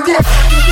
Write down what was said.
can do